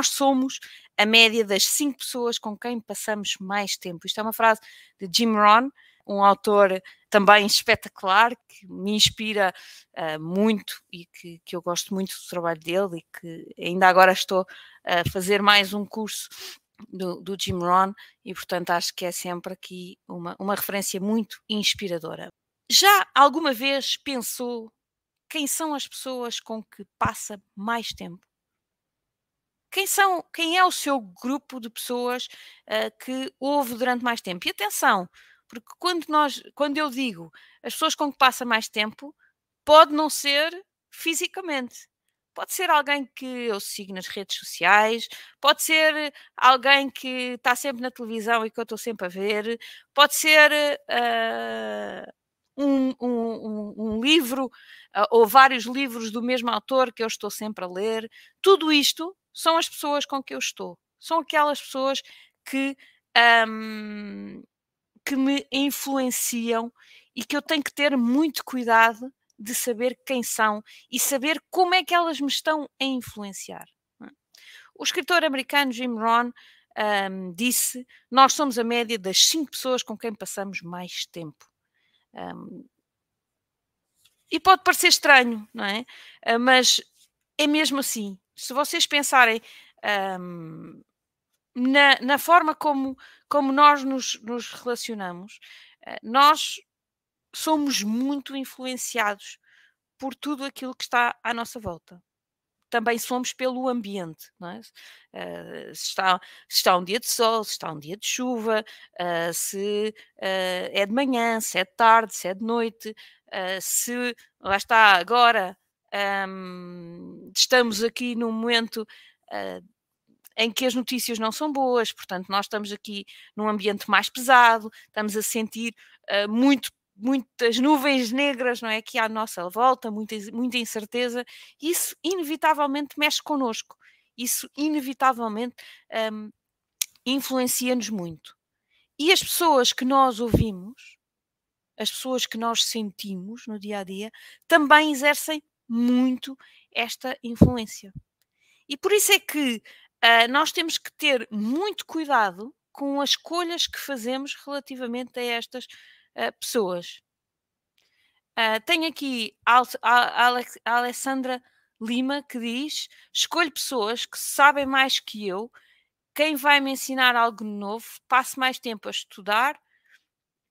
nós somos a média das cinco pessoas com quem passamos mais tempo. Isto é uma frase de Jim Rohn, um autor também espetacular, que me inspira uh, muito e que, que eu gosto muito do trabalho dele e que ainda agora estou a fazer mais um curso do, do Jim Rohn e, portanto, acho que é sempre aqui uma, uma referência muito inspiradora. Já alguma vez pensou quem são as pessoas com que passa mais tempo? Quem, são, quem é o seu grupo de pessoas uh, que ouve durante mais tempo? E atenção, porque quando, nós, quando eu digo as pessoas com que passa mais tempo, pode não ser fisicamente. Pode ser alguém que eu sigo nas redes sociais, pode ser alguém que está sempre na televisão e que eu estou sempre a ver, pode ser uh, um, um, um, livro uh, ou vários livros do mesmo autor que eu estou sempre a ler. Tudo isto são as pessoas com que eu estou. São aquelas pessoas que um, que me influenciam e que eu tenho que ter muito cuidado de saber quem são e saber como é que elas me estão a influenciar. É? O escritor americano Jim Rohn um, disse: Nós somos a média das cinco pessoas com quem passamos mais tempo. Um, e pode parecer estranho, não é? Mas é mesmo assim. Se vocês pensarem um, na, na forma como, como nós nos, nos relacionamos, eh, nós somos muito influenciados por tudo aquilo que está à nossa volta. Também somos pelo ambiente, é? Uh, se, está, se está um dia de sol, se está um dia de chuva, uh, se uh, é de manhã, se é de tarde, se é de noite, se lá está agora um, estamos aqui num momento em que as notícias não são boas, portanto, nós estamos aqui num ambiente mais pesado, estamos a sentir uh, muito, muitas nuvens negras, não é? Aqui à nossa volta, muita, muita incerteza, isso inevitavelmente mexe connosco, isso inevitavelmente um, influencia-nos muito. E as pessoas que nós ouvimos, as pessoas que nós sentimos no dia a dia, também exercem muito esta influência. E por isso é que uh, nós temos que ter muito cuidado com as escolhas que fazemos relativamente a estas uh, pessoas. Uh, tenho aqui a, a, a Alessandra Lima que diz: escolho pessoas que sabem mais que eu, quem vai me ensinar algo novo, passe mais tempo a estudar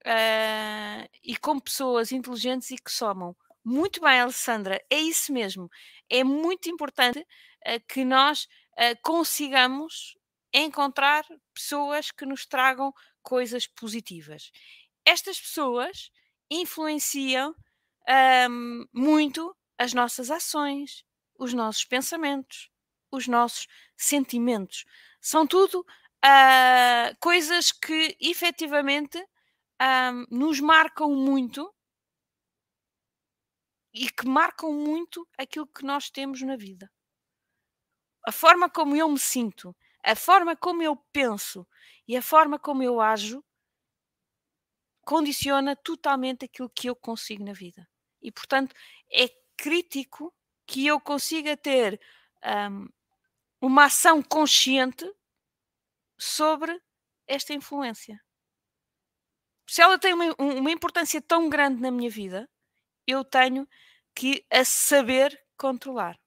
uh, e com pessoas inteligentes e que somam. Muito bem, Alessandra, é isso mesmo. É muito importante uh, que nós uh, consigamos encontrar pessoas que nos tragam coisas positivas. Estas pessoas influenciam um, muito as nossas ações, os nossos pensamentos, os nossos sentimentos. São tudo uh, coisas que efetivamente um, nos marcam muito e que marcam muito aquilo que nós temos na vida a forma como eu me sinto, a forma como eu penso e a forma como eu ajo condiciona totalmente aquilo que eu consigo na vida. E, portanto, é crítico que eu consiga ter um, uma ação consciente sobre esta influência. Se ela tem uma, uma importância tão grande na minha vida, eu tenho que a saber controlar.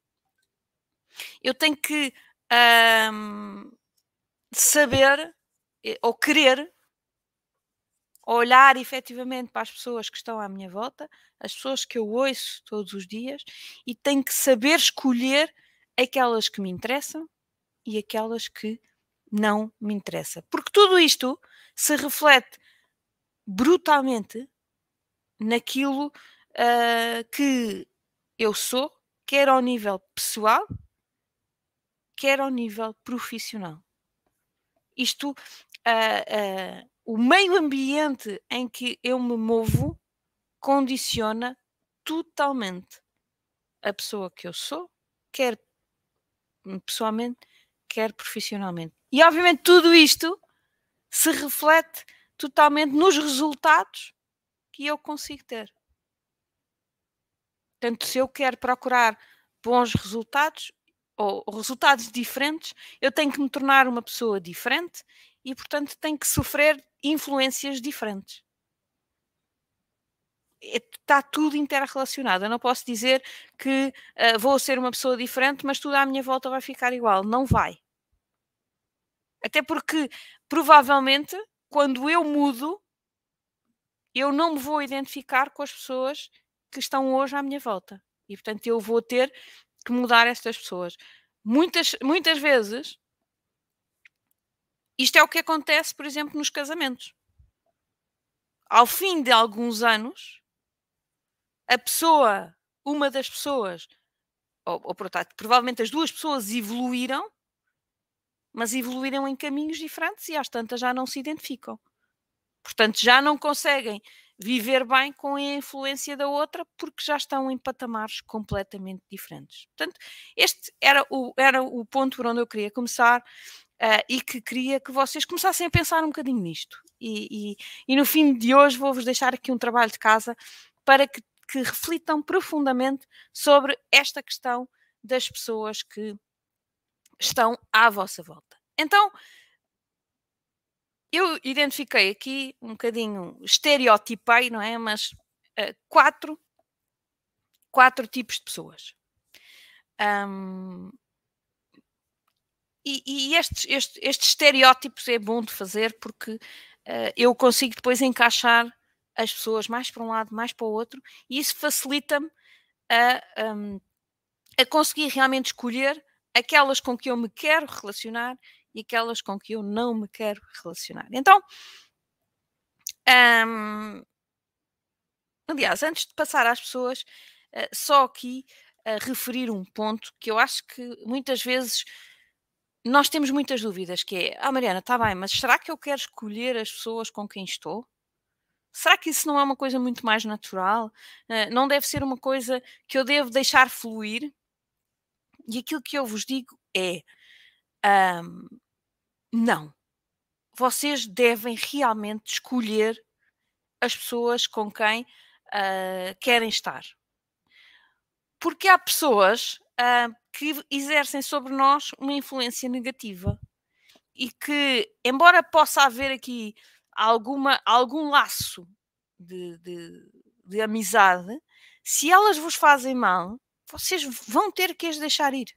Eu tenho que um, saber eh, ou querer olhar efetivamente para as pessoas que estão à minha volta, as pessoas que eu ouço todos os dias, e tenho que saber escolher aquelas que me interessam e aquelas que não me interessam. Porque tudo isto se reflete brutalmente naquilo uh, que eu sou, quer ao nível pessoal, quer ao nível profissional. Isto, uh, uh, o meio ambiente em que eu me movo condiciona totalmente a pessoa que eu sou, quer pessoalmente, quer profissionalmente. E obviamente tudo isto se reflete totalmente nos resultados que eu consigo ter. Portanto, se eu quero procurar bons resultados, ou, resultados diferentes, eu tenho que me tornar uma pessoa diferente e, portanto, tenho que sofrer influências diferentes. Está tudo interrelacionado. Eu não posso dizer que uh, vou ser uma pessoa diferente, mas tudo à minha volta vai ficar igual. Não vai. Até porque, provavelmente, quando eu mudo, eu não me vou identificar com as pessoas que estão hoje à minha volta. E, portanto, eu vou ter que mudar estas pessoas. Muitas, muitas vezes, isto é o que acontece, por exemplo, nos casamentos. Ao fim de alguns anos, a pessoa, uma das pessoas, ou, ou portanto, provavelmente as duas pessoas evoluíram, mas evoluíram em caminhos diferentes e às tantas já não se identificam. Portanto, já não conseguem viver bem com a influência da outra porque já estão em patamares completamente diferentes. Portanto, este era o, era o ponto por onde eu queria começar uh, e que queria que vocês começassem a pensar um bocadinho nisto. E, e, e no fim de hoje vou-vos deixar aqui um trabalho de casa para que, que reflitam profundamente sobre esta questão das pessoas que estão à vossa volta. Então, eu identifiquei aqui um bocadinho, estereotipei, não é? Mas uh, quatro, quatro tipos de pessoas. Um, e, e estes, estes, estereótipos é bom de fazer porque uh, eu consigo depois encaixar as pessoas mais para um lado, mais para o outro, e isso facilita-me a, um, a conseguir realmente escolher aquelas com que eu me quero relacionar e aquelas com que eu não me quero relacionar. Então, um, aliás, antes de passar às pessoas, uh, só aqui a referir um ponto que eu acho que muitas vezes nós temos muitas dúvidas, que é, ah Mariana, está bem, mas será que eu quero escolher as pessoas com quem estou? Será que isso não é uma coisa muito mais natural? Uh, não deve ser uma coisa que eu devo deixar fluir? E aquilo que eu vos digo é: um, não. Vocês devem realmente escolher as pessoas com quem uh, querem estar. Porque há pessoas uh, que exercem sobre nós uma influência negativa e que, embora possa haver aqui alguma, algum laço de, de, de amizade, se elas vos fazem mal, vocês vão ter que as deixar ir.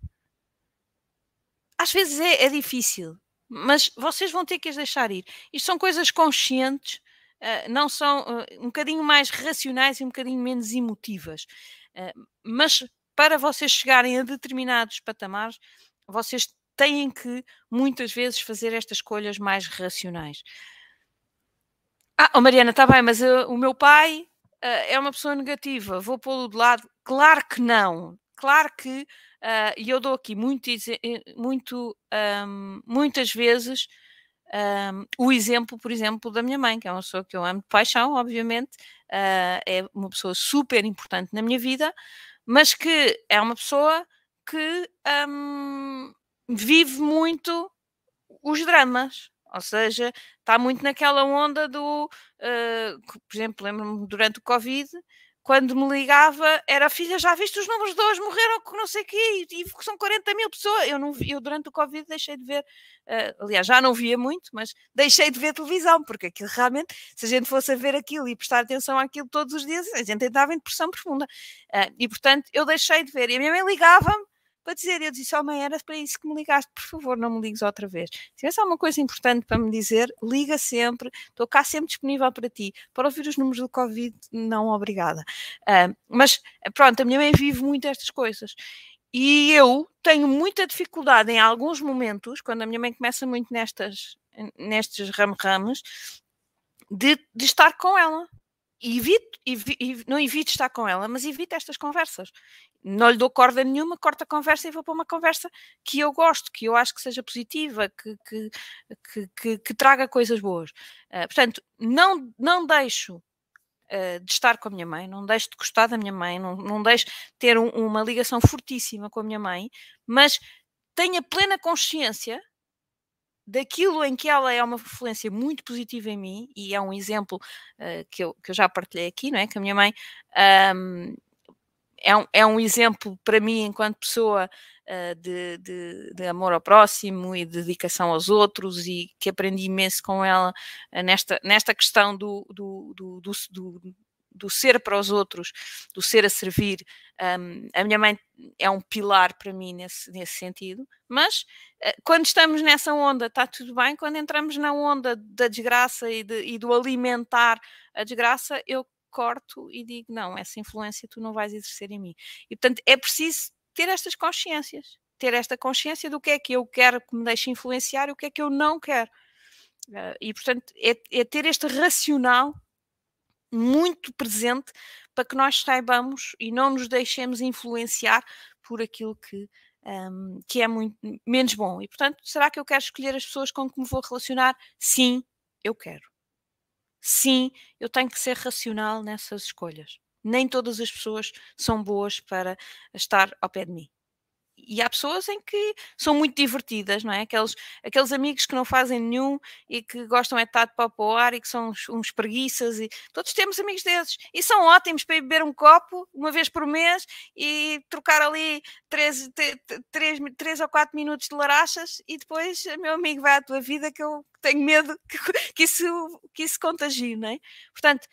Às vezes é, é difícil, mas vocês vão ter que as deixar ir. Isto são coisas conscientes, uh, não são uh, um bocadinho mais racionais e um bocadinho menos emotivas. Uh, mas para vocês chegarem a determinados patamares, vocês têm que muitas vezes fazer estas escolhas mais racionais. Ah, oh Mariana, está bem, mas o meu pai é uma pessoa negativa, vou pô-lo de lado. Claro que não. Claro que Uh, e eu dou aqui muito, muito um, muitas vezes um, o exemplo, por exemplo, da minha mãe, que é uma pessoa que eu amo de paixão, obviamente, uh, é uma pessoa super importante na minha vida, mas que é uma pessoa que um, vive muito os dramas, ou seja, está muito naquela onda do, uh, por exemplo, lembro-me durante o Covid, quando me ligava, era filha, já viste os números de hoje, morreram com não sei o quê, e, são 40 mil pessoas. Eu, não, eu durante o Covid deixei de ver, uh, aliás, já não via muito, mas deixei de ver televisão, porque aquilo realmente, se a gente fosse a ver aquilo e prestar atenção àquilo todos os dias, a gente entrava em depressão profunda. Uh, e portanto, eu deixei de ver. E a minha mãe ligava-me para dizer. Eu disse, oh mãe, era para isso que me ligaste, por favor, não me ligues outra vez. Se tivesse alguma coisa importante para me dizer, liga sempre, estou cá sempre disponível para ti. Para ouvir os números do Covid, não, obrigada. Uh, mas pronto, a minha mãe vive muito estas coisas. E eu tenho muita dificuldade em alguns momentos, quando a minha mãe começa muito nestas, nestes ramos-ramos, de, de estar com ela evito, não evito estar com ela, mas evito estas conversas. Não lhe dou corda nenhuma, corto a conversa e vou para uma conversa que eu gosto, que eu acho que seja positiva, que, que, que, que, que traga coisas boas. Uh, portanto, não, não deixo uh, de estar com a minha mãe, não deixo de gostar da minha mãe, não, não deixo de ter um, uma ligação fortíssima com a minha mãe, mas tenha plena consciência daquilo em que ela é uma influência muito positiva em mim, e é um exemplo uh, que, eu, que eu já partilhei aqui, não é? Que a minha mãe um, é, um, é um exemplo para mim, enquanto pessoa, uh, de, de, de, amor ao próximo e de dedicação aos outros, e que aprendi imenso com ela uh, nesta, nesta questão do, do, do, do, do ser para os outros, do ser a servir. Um, a minha mãe é um pilar para mim nesse, nesse sentido, mas uh, quando estamos nessa onda está tudo bem, quando entramos na onda da desgraça e, de, e do alimentar a desgraça, eu corto e digo: não, essa influência tu não vais exercer em mim. E portanto é preciso ter estas consciências, ter esta consciência do que é que eu quero que me deixe influenciar e o que é que eu não quero. Uh, e portanto é, é ter este racional muito presente para que nós saibamos e não nos deixemos influenciar por aquilo que, um, que é muito menos bom. E portanto, será que eu quero escolher as pessoas com que me vou relacionar? Sim, eu quero sim, eu tenho que ser racional nessas escolhas. Nem todas as pessoas são boas para estar ao pé de mim e há pessoas em que são muito divertidas, não é? Aqueles, aqueles amigos que não fazem nenhum e que gostam é de estar de pau para o ar e que são uns, uns preguiças e todos temos amigos desses e são ótimos para ir beber um copo uma vez por mês e trocar ali três, três, três ou quatro minutos de larachas e depois meu amigo vai à tua vida que eu tenho medo que, que isso, que isso contagie, não é? Portanto,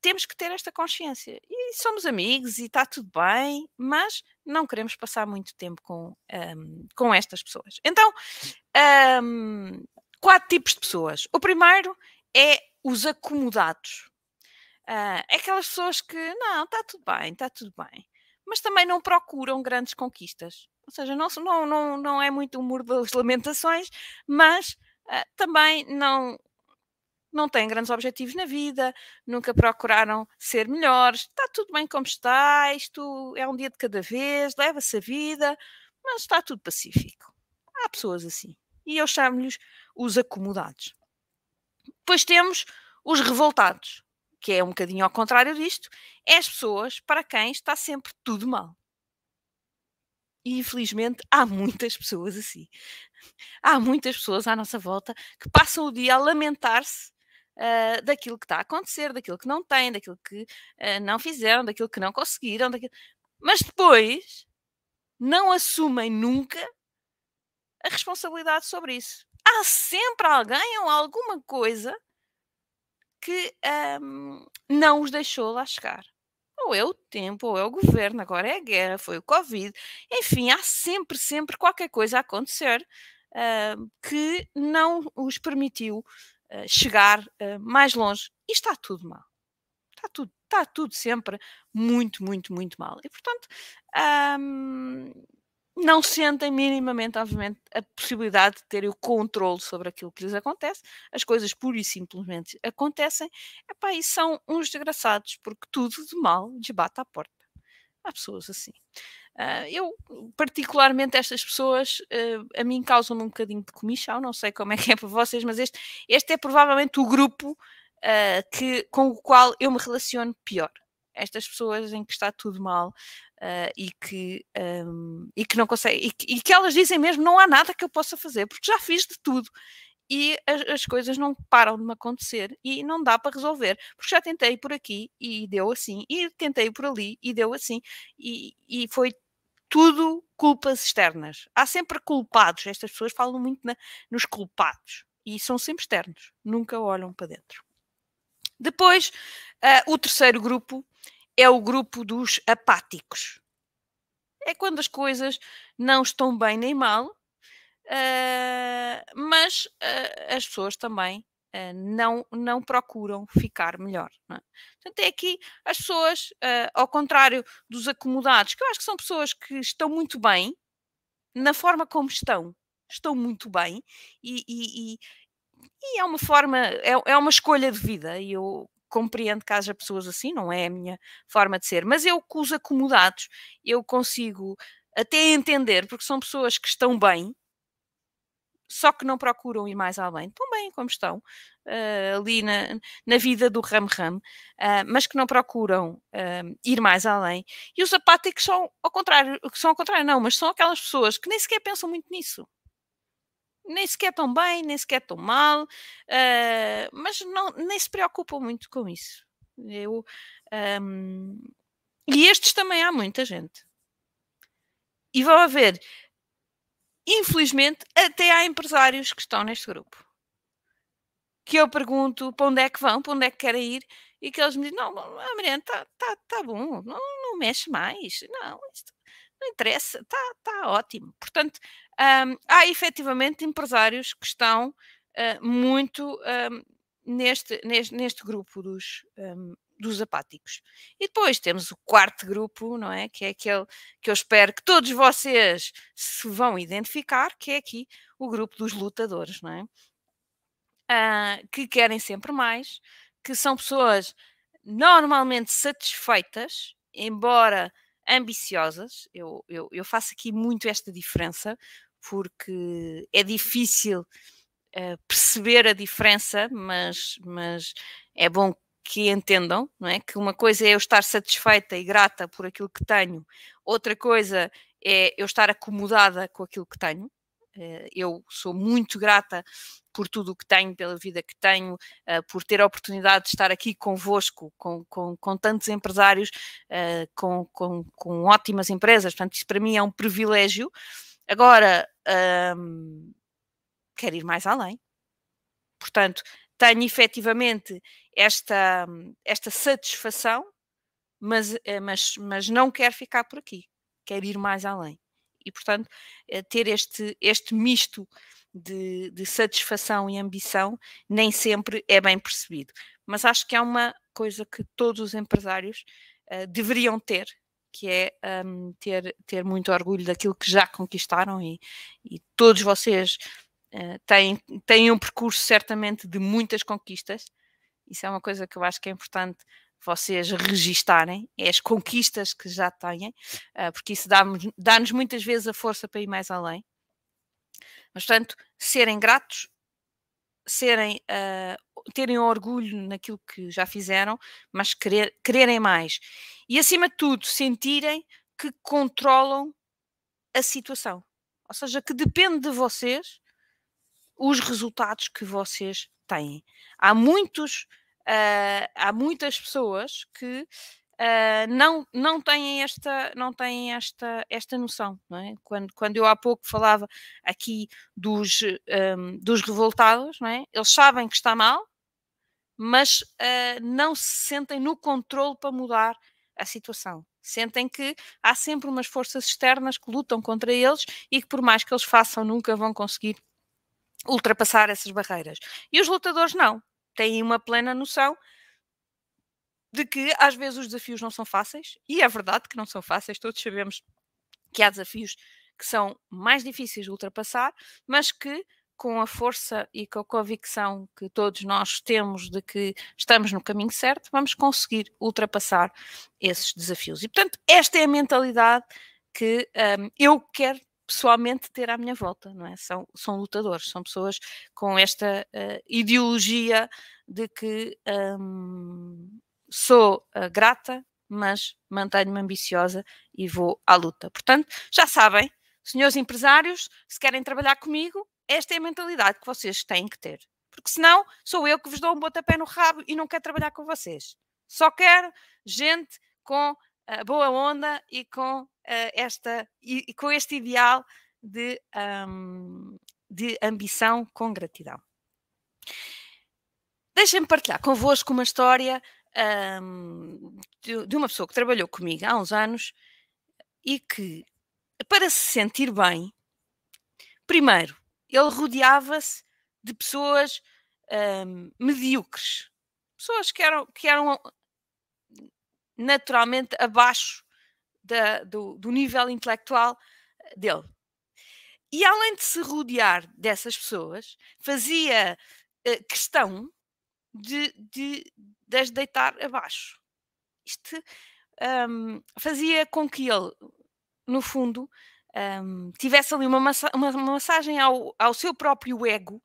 temos que ter esta consciência. E somos amigos e está tudo bem, mas não queremos passar muito tempo com, um, com estas pessoas. Então, um, quatro tipos de pessoas. O primeiro é os acomodados. Uh, aquelas pessoas que, não, está tudo bem, está tudo bem, mas também não procuram grandes conquistas. Ou seja, não, não, não, não é muito o muro das lamentações, mas uh, também não não têm grandes objetivos na vida, nunca procuraram ser melhores, está tudo bem como está, isto é um dia de cada vez, leva-se a vida, mas está tudo pacífico. Há pessoas assim. E eu chamo-lhes os acomodados. Depois temos os revoltados, que é um bocadinho ao contrário disto, é as pessoas para quem está sempre tudo mal. E infelizmente há muitas pessoas assim. Há muitas pessoas à nossa volta que passam o dia a lamentar-se uh, daquilo que está a acontecer, daquilo que não têm, daquilo que uh, não fizeram, daquilo que não conseguiram, daquilo... mas depois não assumem nunca a responsabilidade sobre isso. Há sempre alguém ou alguma coisa que um, não os deixou lá chegar. Ou é o tempo, ou é o governo, agora é a guerra, foi o Covid. Enfim, há sempre, sempre qualquer coisa a acontecer uh, que não os permitiu eh, chegar uh, mais longe. E está tudo mal. Está tudo, está tudo sempre muito, muito, muito mal. E, portanto, um, não sentem minimamente, obviamente, a possibilidade de terem o controle sobre aquilo que lhes acontece. As coisas pura e simplesmente acontecem. Epá, e são uns desgraçados, porque tudo de mal desbate à porta. Há pessoas assim. Uh, eu, particularmente, estas pessoas uh, a mim causam-me um bocadinho de comichão, não sei como é que é para vocês, mas este, este é provavelmente o grupo uh, que, com o qual eu me relaciono pior. Estas pessoas em que está tudo mal e, que, um, e que não conseguem, e, e que elas dizem mesmo: não há nada que eu possa fazer, porque já fiz de tudo e as, as, coisas não param de me acontecer e não dá para resolver, porque já tentei por aqui e deu assim, e tentei por ali e deu assim, e, e foi tudo culpas externas. Há sempre culpados, estas pessoas falam muito na, nos culpados e são sempre externos, nunca olham para dentro. Depois, uh, o terceiro grupo é o grupo dos apáticos. É quando as coisas não estão bem nem mal, Uh, mas uh, as pessoas também uh, não, não procuram ficar melhor. Não é? Portanto, é aqui as pessoas, ao contrário dos acomodados, que eu acho que são pessoas que estão muito bem na forma como estão, estão muito bem e, e, e, e é uma forma, é, é uma escolha de vida e eu compreendo que haja pessoas assim, não é a minha forma de ser, mas eu com os acomodados eu consigo até entender, porque são pessoas que estão bem, só que não procuram ir mais além, estão bem como estão, uh, ali na, na vida do ram-ram, uh, mas que não procuram uh, ir mais além. E os apáticos são ao contrário, são ao contrário, não, mas são aquelas pessoas que nem sequer pensam muito nisso. Nem sequer tão bem, nem sequer tão mal, mas não, nem se preocupam muito com isso. Eu, um, E estes também há muita gente. E vão haver, infelizmente, até há empresários que estão neste grupo. Que eu pergunto para onde é que vão, para onde é que querem ir, e que eles me dizem: Não, Mariana, está tá, tá bom, não, não mexe mais, não, isto não interessa, está tá ótimo. Portanto, um, há efetivamente empresários que estão uh, muito um, neste, neste, neste grupo dos, um, dos apáticos. E depois temos o quarto grupo, não é? Que é aquele que eu espero que todos vocês se vão identificar, que é aqui o grupo dos lutadores, não é? Uh, que querem sempre mais, que são pessoas normalmente satisfeitas, embora ambiciosas. Eu, eu, eu faço aqui muito esta diferença, porque é difícil uh, perceber a diferença, mas, mas é bom que entendam, não é? Que uma coisa é eu estar satisfeita e grata por aquilo que tenho, outra coisa é eu estar acomodada com aquilo que tenho. Eh, eu sou muito grata por tudo o que tenho, pela vida que tenho, uh, por ter a oportunidade de estar aqui convosco, com, com, com tantos empresários, uh, com, com, com, ótimas empresas. Portanto, isso para mim é um privilégio. Agora, quero ir mais além. Portanto, tenho efetivamente esta, esta satisfação, mas, eh, mas, mas não quero ficar por aqui, quero ir mais além. E, portanto, eh, ter este, este misto de, de satisfação e ambição nem sempre é bem percebido. Mas acho que é uma coisa que todos os empresários uh, deveriam ter, que é um, ter, ter muito orgulho daquilo que já conquistaram e, e todos vocês uh, têm, têm um percurso certamente de muitas conquistas. Isso é uma coisa que eu acho que é importante vocês registarem, é as conquistas que já têm, uh, porque isso dá-nos dá muitas vezes a força para ir mais além. Mas, portanto, serem gratos, serem, uh, terem orgulho naquilo que já fizeram, mas querer, quererem mais. E, acima de tudo, sentirem que controlam a situação. Ou seja, que depende de vocês os resultados que vocês têm. Há muitos, uh, há muitas pessoas que uh, não, não têm, esta, não têm esta, esta noção. É? quando, quando eu há pouco falava aqui dos, um, dos revoltados, é? eles sabem que está mal, mas uh, não se sentem no controle para mudar a situação. Sentem que há sempre umas forças externas que lutam contra eles e que, por mais que eles façam, nunca vão conseguir ultrapassar essas barreiras. E os lutadores não. Têm uma plena noção de que às vezes os desafios não são fáceis, e é verdade que não são fáceis, todos sabemos que há desafios que são mais difíceis de ultrapassar, mas que com a força e com a convicção que todos nós temos de que estamos no caminho certo, vamos conseguir ultrapassar esses desafios. E portanto, esta é a mentalidade que um, eu quero pessoalmente ter à minha volta, não é? São, são lutadores, são pessoas com esta uh, ideologia de que um, sou uh, grata, mas mantenho-me ambiciosa e vou à luta. Portanto, já sabem, senhores empresários, se querem trabalhar comigo, esta é a mentalidade que vocês têm que ter. Porque senão sou eu que vos dou um botapé no rabo e não quero trabalhar com vocês. Só quero gente com uh, boa onda e com, esta, e, e, com este ideal de, um, de ambição com gratidão. Deixem-me partilhar convosco uma história um, de, de uma pessoa que trabalhou comigo há uns anos e que, para se sentir bem, primeiro, ele rodeava-se de pessoas um, medíocres, pessoas que eram, que eram naturalmente abaixo da, do, do nível intelectual dele. E além de se rodear dessas pessoas, fazia uh, questão de, de, de as deitar abaixo. Isto um, fazia com que ele, no fundo, um, tivesse ali uma, massa uma, massagem ao, ao seu próprio ego,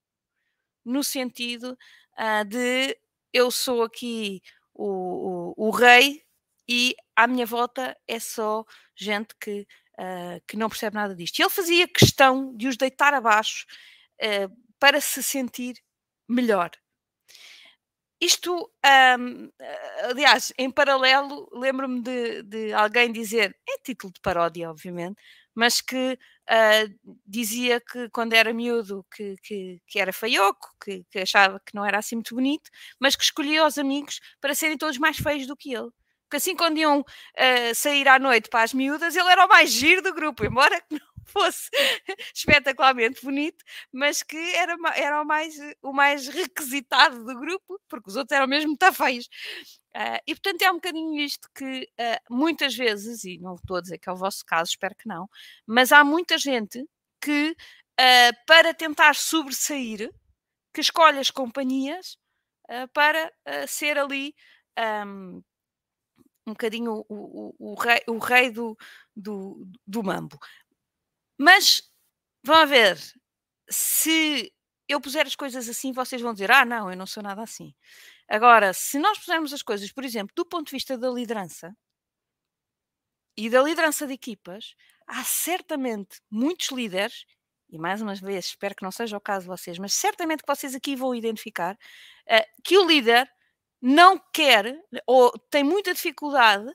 no sentido uh, de eu sou aqui o, o, o, rei e à minha volta é só gente que, uh, que não percebe nada disto. E ele fazia questão de os deitar abaixo uh, para se sentir melhor. isto, um, aliás, em paralelo, lembro-me de, de, alguém dizer, é título de paródia, obviamente, mas que uh, dizia que quando era miúdo que, que, que era feioco, que, que, achava que não era assim muito bonito, mas que escolhia os amigos para serem todos mais feios do que ele. Porque assim, quando iam uh, sair à noite para as miúdas, ele era o mais giro do grupo, embora não fosse espetacularmente bonito, mas que era, era o, mais, o mais requisitado do grupo, porque os outros eram mesmo muito feios. Uh, e portanto é um bocadinho isto que uh, muitas vezes, e não estou a dizer que é o vosso caso, espero que não, mas há muita gente que para tentar sobressair, que escolhe as companhias para ser ali um, um bocadinho o, o, o, rei, o rei do, do, do mambo. Mas, vão ver, se eu puser as coisas assim, vocês vão dizer: ah, não, eu não sou nada assim. Agora, se nós pusermos as coisas, por exemplo, do ponto de vista da liderança e da liderança de equipas, há certamente muitos líderes, e mais uma vez espero que não seja o caso de vocês, mas certamente que vocês aqui vão identificar uh, que o líder não quer ou tem muita dificuldade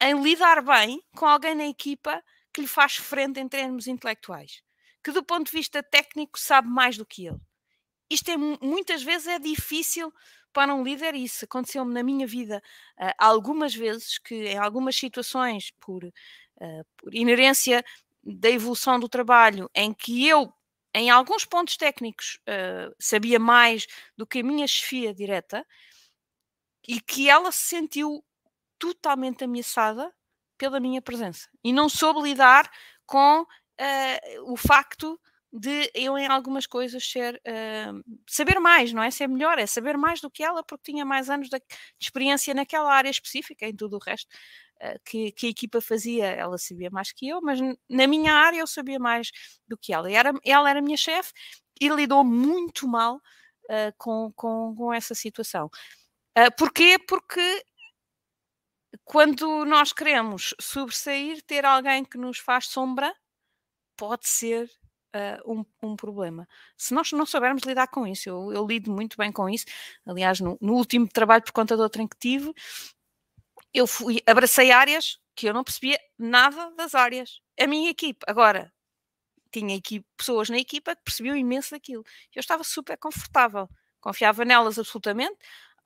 em lidar bem com alguém na equipa que lhe faz frente em termos intelectuais, que do ponto de vista técnico sabe mais do que ele. Isto é muitas vezes é difícil para um líder, e isso aconteceu-me na minha vida uh, algumas vezes, que em algumas situações, por, uh, por inerência da evolução do trabalho, em que eu, em alguns pontos técnicos, uh, sabia mais do que a minha chefia direta, e que ela se sentiu totalmente ameaçada pela minha presença e não soube lidar com uh, o facto de eu em algumas coisas ser uh, saber mais, não é? Ser melhor, é saber mais do que ela, porque tinha mais anos de, experiência naquela área específica, em tudo o resto uh, que, que, a equipa fazia, ela sabia mais que eu, mas na minha área eu sabia mais do que ela. E era, ela era minha chefe e lidou muito mal uh, com, com, com, essa situação. Uh, porquê? Porque quando nós queremos sobressair, ter alguém que nos faz sombra pode ser uh, um, um, problema. Se nós não soubermos lidar com isso, eu, eu lido muito bem com isso. Aliás, no, no, último trabalho por conta de outra em que tive, eu fui, abracei áreas que eu não percebia nada das áreas. A minha equipe, agora, tinha equipe, pessoas na equipa que percebiam imenso daquilo. Eu estava super confortável, confiava nelas absolutamente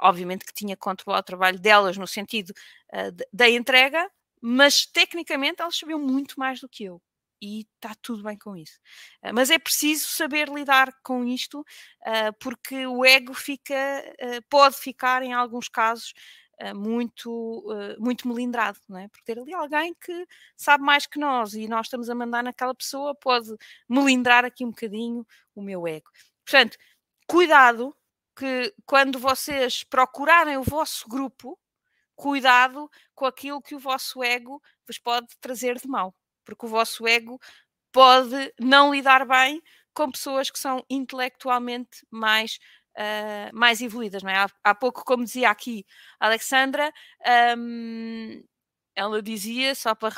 obviamente que tinha que controlar o trabalho delas no sentido uh, da entrega, mas tecnicamente elas sabiam muito mais do que eu. E está tudo bem com isso. Uh, mas é preciso saber lidar com isto, uh, porque o ego fica, pode ficar, em alguns casos, muito, muito melindrado, não é? Porque ter ali alguém que sabe mais que nós e nós estamos a mandar naquela pessoa pode melindrar aqui um bocadinho o meu ego. Portanto, cuidado que quando vocês procurarem o vosso grupo, cuidado com aquilo que o vosso ego vos pode trazer de mal, porque o vosso ego pode não lidar bem com pessoas que são intelectualmente mais, uh, mais evoluídas. Não é? há, há, pouco, como dizia aqui a Alexandra, um, ela dizia, só para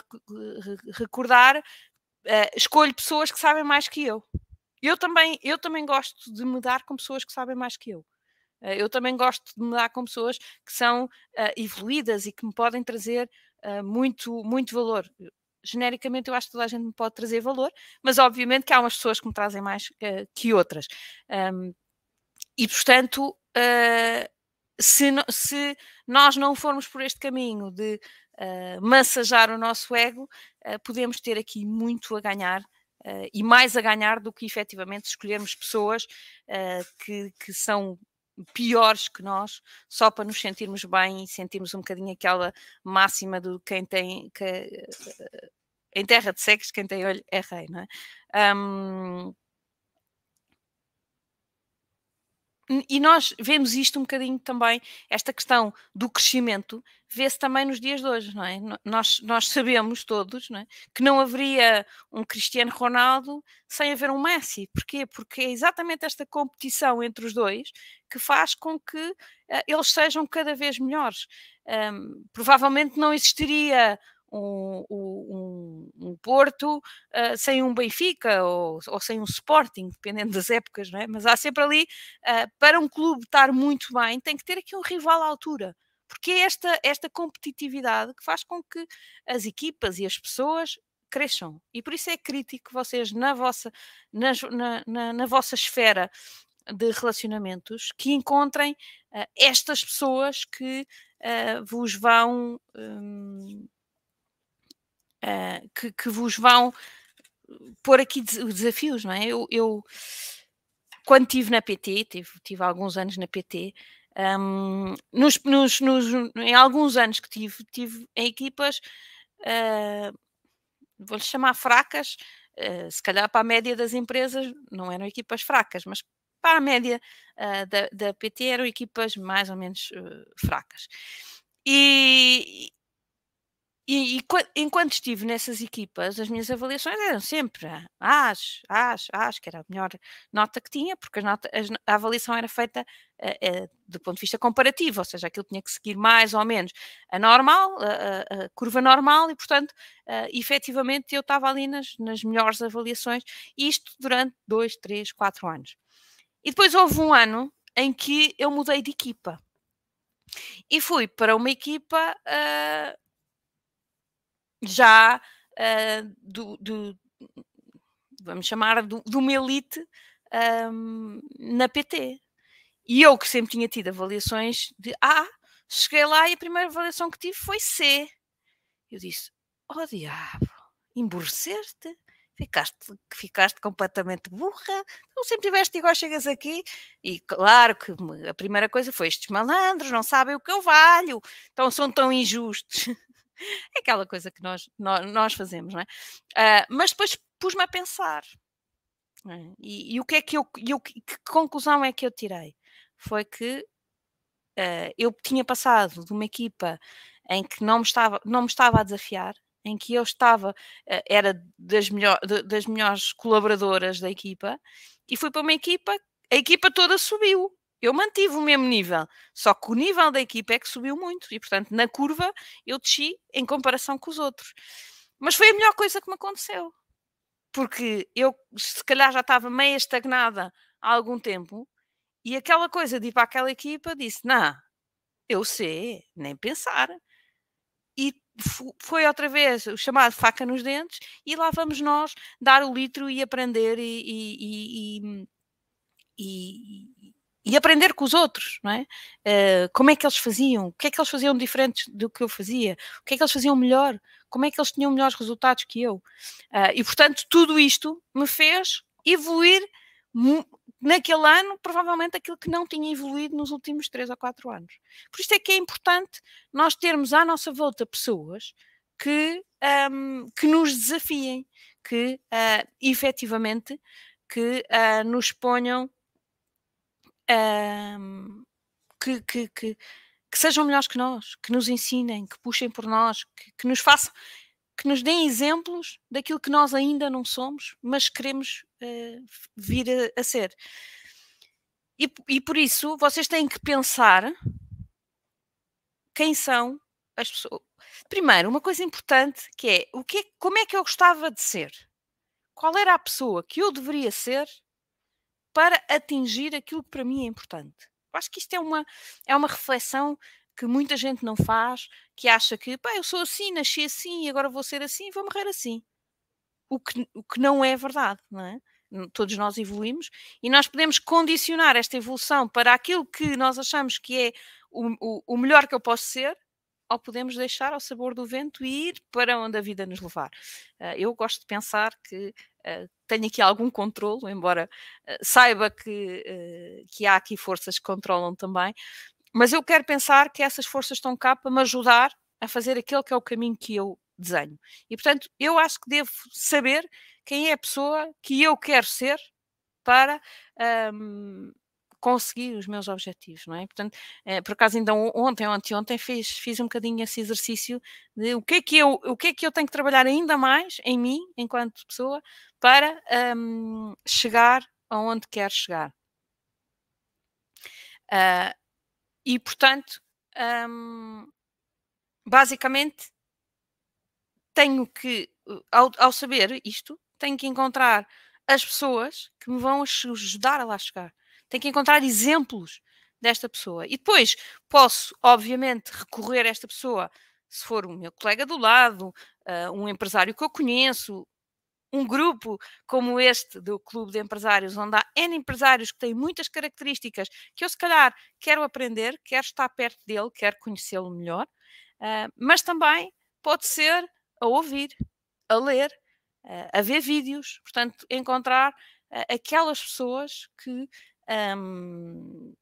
recordar, uh, escolho pessoas que sabem mais que eu. Eu também, eu também gosto de mudar com pessoas que sabem mais que eu. Eh, eu também gosto de mudar com pessoas que são uh, evoluídas e que me podem trazer uh, muito, muito valor. Genericamente, eu acho que toda a gente me pode trazer valor, mas obviamente que há umas pessoas que me trazem mais uh, que outras. Um, e, portanto, se, se, nós não formos por este caminho de massajar o nosso ego, podemos ter aqui muito a ganhar Uh, e mais a ganhar do que efetivamente escolhermos pessoas uh, que, que, são piores que nós, só para nos sentirmos bem e sentirmos um bocadinho aquela máxima do quem tem. Que, uh, em terra de cegos, quem tem olho é rei, não é? Um, e nós vemos isto um bocadinho também, esta questão do crescimento, vê-se também nos dias de hoje, não é? Nós, nós sabemos todos não é? que não haveria um Cristiano Ronaldo sem haver um Messi. Porquê? Porque é exatamente esta competição entre os dois que faz com que uh, eles sejam cada vez melhores. Um, provavelmente não existiria um, um, um Porto uh, sem um Benfica ou, ou, sem um Sporting, dependendo das épocas, não é? Mas há sempre ali, uh, para um clube estar muito bem, tem que ter aqui um rival à altura. Porque é esta, esta competitividade que faz com que as equipas e as pessoas cresçam. E por isso é crítico vocês, na vossa, na, na, na vossa esfera de relacionamentos, que encontrem uh, estas pessoas que uh, vos vão. Um, uh, que, que, vos vão pôr aqui desafios, não é? Eu, eu quando estive na PT, tive, tive alguns anos na PT, um, nos, nos, nos, em alguns anos que tive, tive em equipas, uh, vou-lhe chamar fracas, uh, se calhar para a média das empresas não eram equipas fracas, mas para a média uh, da, da, PT eram equipas mais ou menos fracas. E, e, e, enquanto estive nessas equipas, as minhas avaliações eram sempre acho, acho, acho que era a melhor nota que tinha, porque a, nota, a, a avaliação era feita uh, uh, do ponto de vista comparativo, ou seja, aquilo tinha que seguir mais ou menos a normal, a, a curva normal, e portanto, uh, efetivamente, eu estava ali nas, nas melhores avaliações, isto durante dois, três, quatro anos. E depois houve um ano em que eu mudei de equipa. E fui para uma equipa já uh, do, do, vamos chamar, do, de uma elite um, na PT. E eu que sempre tinha tido avaliações de A, cheguei lá e a primeira avaliação que tive foi C. Eu disse, oh diabo, emborreceste? Ficaste, ficaste completamente burra, não sempre tiveste igual, chegas aqui, e claro que a primeira coisa foi estes malandros, não sabem o que eu valho, então são tão injustos. É aquela coisa que nós, nós, nós fazemos, não é? Uh, mas depois pus-me a pensar. É? E, e, o que é que eu, eu, que conclusão é que eu tirei? Foi que uh, eu tinha passado de uma equipa em que não me estava, não me estava a desafiar, em que eu estava, uh, era das, melhor, de, das melhores colaboradoras da equipa, e fui para uma equipa, a equipa toda subiu eu mantive o mesmo nível, só que o nível da equipa é que subiu muito e, portanto, na curva eu desci em comparação com os outros. Mas foi a melhor coisa que me aconteceu, porque eu, se calhar, já estava meio estagnada há algum tempo e aquela coisa de ir para aquela equipa disse: Não, eu sei, nem pensar. E foi outra vez o chamado faca nos dentes, e lá vamos nós dar o litro e aprender e, e, e, e e aprender com os outros, não é? Uh, como é que eles faziam? O que é que eles faziam diferente do que eu fazia? O que é que eles faziam melhor? Como é que eles tinham melhores resultados que eu? Uh, e portanto, tudo isto me fez evoluir naquele ano, provavelmente aquilo que não tinha evoluído nos últimos três ou quatro anos. Por isto é que é importante nós termos à nossa volta pessoas que, um, que nos desafiem, que uh, efetivamente que uh, nos ponham um, que, que, que, que, sejam melhores que nós, que nos ensinem, que puxem por nós, que, que nos façam, que nos deem exemplos daquilo que nós ainda não somos, mas queremos uh, vir a, a ser. E, e, por isso vocês têm que pensar quem são as pessoas. Primeiro, uma coisa importante que é, o que é, como é que eu gostava de ser? Qual era a pessoa que eu deveria ser para atingir aquilo que para mim é importante. Eu acho que isto é uma, é uma reflexão que muita gente não faz, que acha que eu sou assim, nasci assim e agora vou ser assim e vou morrer assim. O que, o que não é verdade, não é? Todos nós evoluímos e nós podemos condicionar esta evolução para aquilo que nós achamos que é o, o, o melhor que eu posso ser, ou podemos deixar ao sabor do vento e ir para onde a vida nos levar. Uh, eu gosto de pensar que uh, tenho aqui algum controle, embora uh, saiba que, que há aqui forças que controlam também, mas eu quero pensar que essas forças estão cá para me ajudar a fazer aquele que é o caminho que eu desenho. E portanto, eu acho que devo saber quem é a pessoa que eu quero ser para um, conseguir os meus objetivos, não é? Portanto, é, por acaso ainda ontem ou anteontem fiz, fiz um bocadinho esse exercício de o que, é que eu, o que é que eu tenho que trabalhar ainda mais em mim, enquanto pessoa, para um, chegar aonde quero chegar. Uh, e, portanto, um, basicamente, tenho que, ao, ao saber isto, tenho que encontrar as pessoas que me vão ajudar a lá chegar. Tenho que encontrar exemplos desta pessoa. E depois posso, obviamente, recorrer a esta pessoa se for o meu colega do lado, uh, um empresário que eu conheço, um grupo como este do Clube de Empresários, onde há N empresários que têm muitas características que eu, se calhar, quero aprender, quero estar perto dele, quero conhecê-lo melhor, uh, mas também pode ser a ouvir, a ler, uh, a ver vídeos, portanto, encontrar aquelas pessoas que. Um,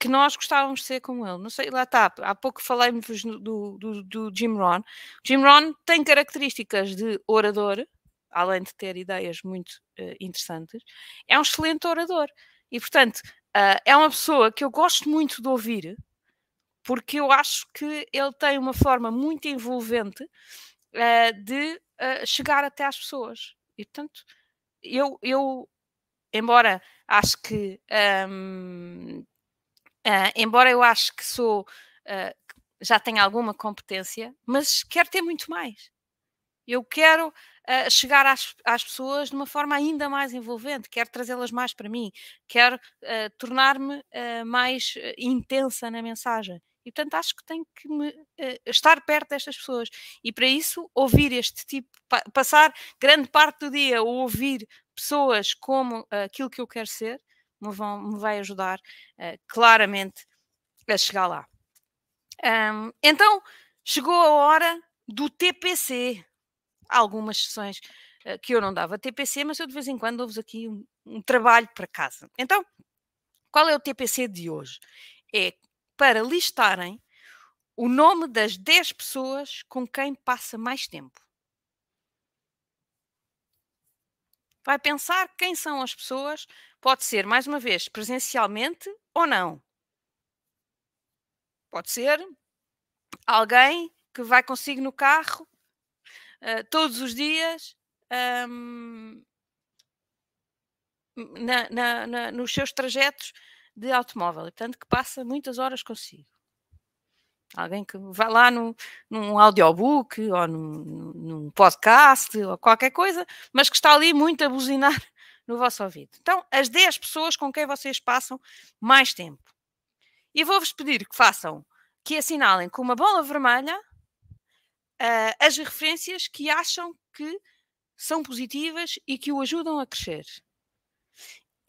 que nós gostávamos de ser como ele. Não sei, lá está. Há pouco falei-vos do, do, do Jim Rohn. Jim Rohn tem características de orador, além de ter ideias muito uh, interessantes. É um excelente orador. E, portanto, uh, é uma pessoa que eu gosto muito de ouvir, porque eu acho que ele tem uma forma muito envolvente uh, de chegar até às pessoas. E, portanto, eu, eu embora acho que um, Uh, embora eu acho que sou, uh, já tenha alguma competência, mas quero ter muito mais. Eu quero uh, chegar às, às, pessoas de uma forma ainda mais envolvente, quero trazê-las mais para mim, quero tornar-me mais intensa na mensagem. E portanto acho que tenho que me, estar perto destas pessoas. E para isso, ouvir este tipo, pa passar grande parte do dia a ouvir pessoas como aquilo que eu quero ser, me, vão, me vai ajudar uh, claramente a chegar lá. Um, então, chegou a hora do TPC. Há algumas sessões uh, que eu não dava TPC, mas eu de vez em quando dou-vos aqui um, um trabalho para casa. Então, qual é o TPC de hoje? É para listarem o nome das 10 pessoas com quem passa mais tempo. Vai pensar quem são as pessoas Pode ser, mais uma vez, presencialmente ou não. Pode ser alguém que vai consigo no carro uh, todos os dias um, na, na, na, nos seus trajetos de automóvel, e, portanto, que passa muitas horas consigo. Alguém que vai lá no, num audiobook ou num, num podcast ou qualquer coisa, mas que está ali muito a buzinar no vosso ouvido. Então, as 10 pessoas com quem vocês passam mais tempo. E vou-vos pedir que façam, que assinalem com uma bola vermelha uh, as referências que acham que são positivas e que o ajudam a crescer.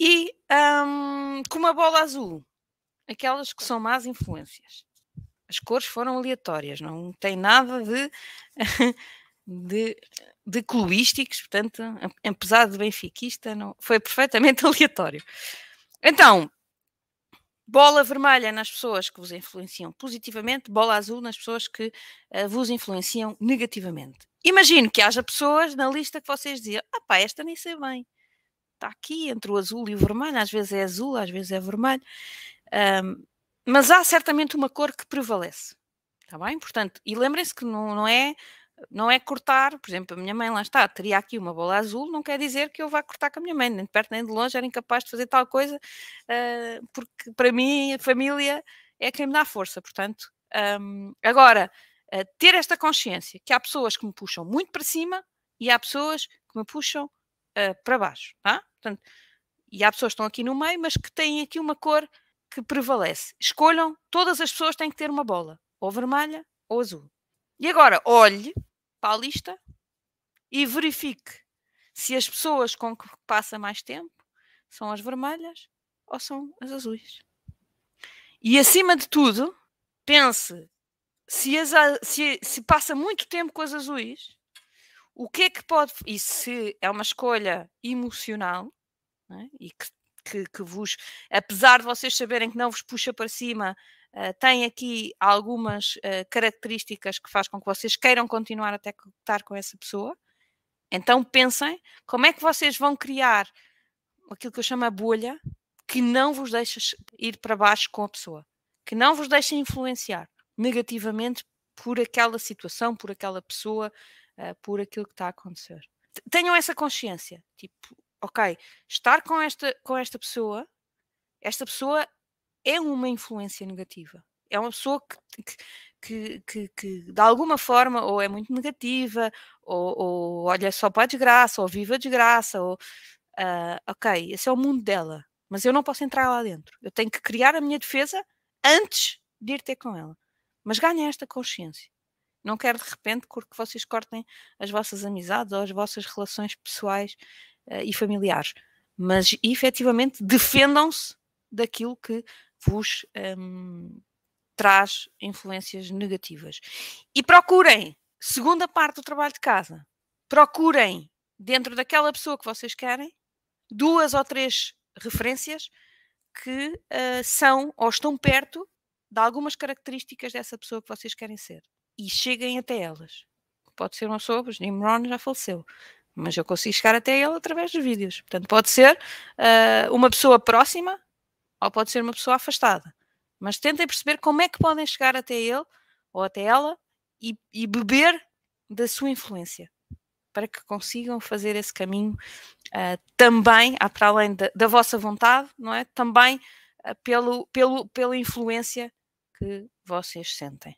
E um, com uma bola azul, aquelas que são más influências. As cores foram aleatórias, não tem nada de, de de cluísticos, portanto, apesar de benfiquista, não, foi perfeitamente aleatório. Então, bola vermelha nas pessoas que vos influenciam positivamente, bola azul nas pessoas que uh, vos influenciam negativamente. Imagino que haja pessoas na lista que vocês diziam, ah pá, esta nem sei bem. Está aqui entre o azul e o vermelho, às vezes é azul, às vezes é vermelho. Um, mas há certamente uma cor que prevalece. Está bem? Portanto, e lembrem-se que não, não é não é cortar, por exemplo, a minha mãe lá está, teria aqui uma bola azul, não quer dizer que eu vá cortar com a minha mãe, nem de perto nem de longe, era incapaz de fazer tal coisa, uh, porque para mim a família é quem me dá força, portanto. Um, agora, uh, ter esta consciência que há pessoas que me puxam muito para cima e há pessoas que me puxam uh, para baixo, tá? Portanto, e há pessoas que estão aqui no meio, mas que têm aqui uma cor que prevalece. Escolham, todas as pessoas têm que ter uma bola, ou vermelha ou azul. E agora, olhe para a lista e verifique se as pessoas com que passa mais tempo são as vermelhas ou são as azuis. E acima de tudo, pense se, as, se, se passa muito tempo com as azuis, o que é que pode. E se é uma escolha emocional é? e que, que, que, vos, apesar de vocês saberem que não vos puxa para cima, uh, tem aqui algumas uh, características que faz com que vocês queiram continuar até estar com essa pessoa. Então pensem como é que vocês vão criar aquilo que eu chamo a bolha que não vos deixa ir para baixo com a pessoa, que não vos deixa influenciar negativamente por aquela situação, por aquela pessoa, uh, por aquilo que está a acontecer. Tenham essa consciência, tipo, ok, estar com esta, com esta pessoa, esta pessoa é uma influência negativa. É uma pessoa que, que que, que, que, de alguma forma ou é muito negativa, ou, ou olha só para a desgraça, ou viva a desgraça, ou uh, ok, esse é o mundo dela, mas eu não posso entrar lá dentro. Eu tenho que criar a minha defesa antes de ir ter com ela. Mas ganha esta consciência. Não quero de repente que vocês cortem as vossas amizades ou as vossas relações pessoais uh, e familiares, mas efetivamente defendam-se daquilo que vos um, traz influências negativas. E procurem, segunda parte do trabalho de casa, procurem dentro daquela pessoa que vocês querem duas ou três referências que uh, são ou estão perto de algumas características dessa pessoa que vocês querem ser e cheguem até elas. Pode ser uma pessoa, o Jim Rohn já faleceu, mas eu consigo chegar até ele através dos vídeos. Portanto, pode ser uh, uma pessoa próxima ou pode ser uma pessoa afastada. Mas tentem perceber como é que podem chegar até ele ou até ela e, e beber da sua influência para que consigam fazer esse caminho uh, também, para além da, da, vossa vontade, não é? Também uh, pelo, pelo, pela influência que vocês sentem.